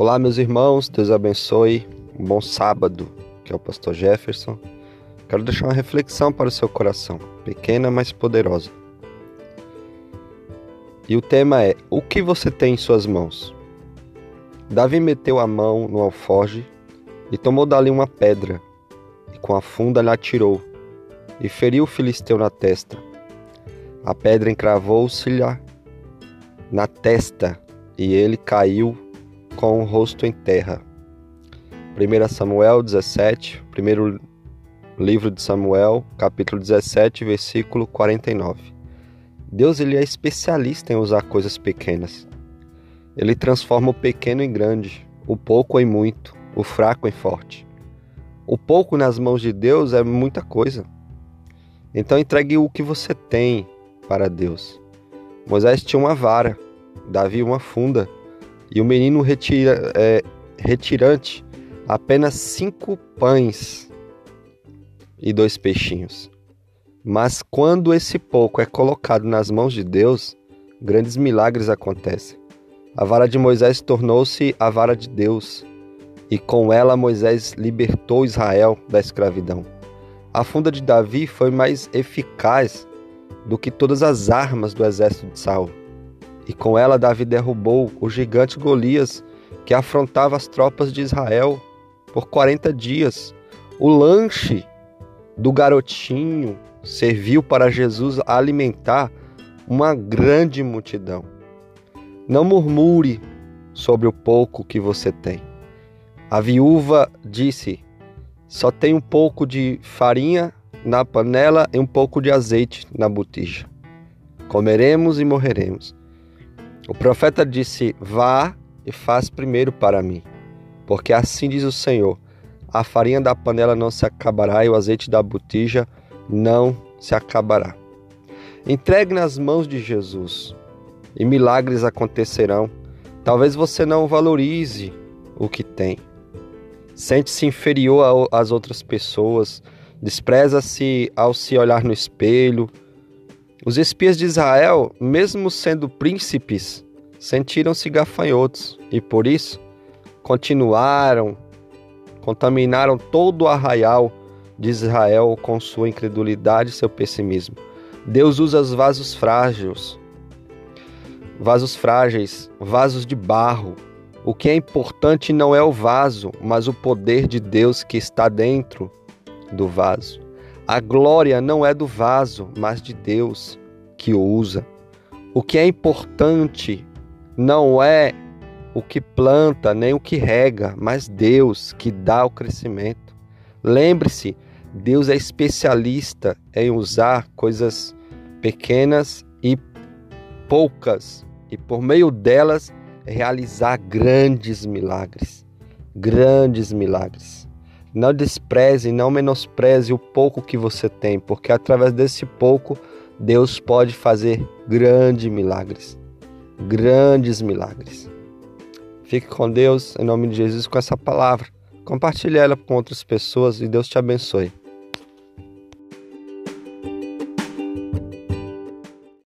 Olá, meus irmãos, Deus abençoe. Um bom sábado, que é o pastor Jefferson. Quero deixar uma reflexão para o seu coração, pequena, mas poderosa. E o tema é: O que você tem em suas mãos? Davi meteu a mão no alforge e tomou dali uma pedra, e com a funda lhe atirou, e feriu o filisteu na testa. A pedra encravou-se-lhe na testa, e ele caiu com o rosto em terra. 1 Samuel 17, primeiro livro de Samuel, capítulo 17, versículo 49. Deus ele é especialista em usar coisas pequenas. Ele transforma o pequeno em grande, o pouco em muito, o fraco em forte. O pouco nas mãos de Deus é muita coisa. Então entregue o que você tem para Deus. Moisés tinha uma vara, Davi uma funda, e o menino retira, é, retirante apenas cinco pães e dois peixinhos. Mas quando esse pouco é colocado nas mãos de Deus, grandes milagres acontecem. A vara de Moisés tornou-se a vara de Deus, e com ela Moisés libertou Israel da escravidão. A funda de Davi foi mais eficaz do que todas as armas do exército de Saul e com ela Davi derrubou o gigante Golias, que afrontava as tropas de Israel por 40 dias. O lanche do garotinho serviu para Jesus alimentar uma grande multidão. Não murmure sobre o pouco que você tem. A viúva disse: Só tem um pouco de farinha na panela e um pouco de azeite na botija. Comeremos e morreremos. O profeta disse: Vá e faz primeiro para mim, porque assim diz o Senhor: a farinha da panela não se acabará e o azeite da botija não se acabará. Entregue nas mãos de Jesus e milagres acontecerão. Talvez você não valorize o que tem. Sente-se inferior às outras pessoas, despreza-se ao se olhar no espelho, os espias de Israel, mesmo sendo príncipes, sentiram-se gafanhotos e por isso continuaram, contaminaram todo o arraial de Israel com sua incredulidade e seu pessimismo. Deus usa os vasos frágeis, vasos frágeis, vasos de barro. O que é importante não é o vaso, mas o poder de Deus que está dentro do vaso. A glória não é do vaso, mas de Deus que o usa. O que é importante não é o que planta nem o que rega, mas Deus que dá o crescimento. Lembre-se, Deus é especialista em usar coisas pequenas e poucas e por meio delas realizar grandes milagres. Grandes milagres. Não despreze, não menospreze o pouco que você tem, porque através desse pouco Deus pode fazer grandes milagres. Grandes milagres. Fique com Deus, em nome de Jesus, com essa palavra. Compartilhe ela com outras pessoas e Deus te abençoe.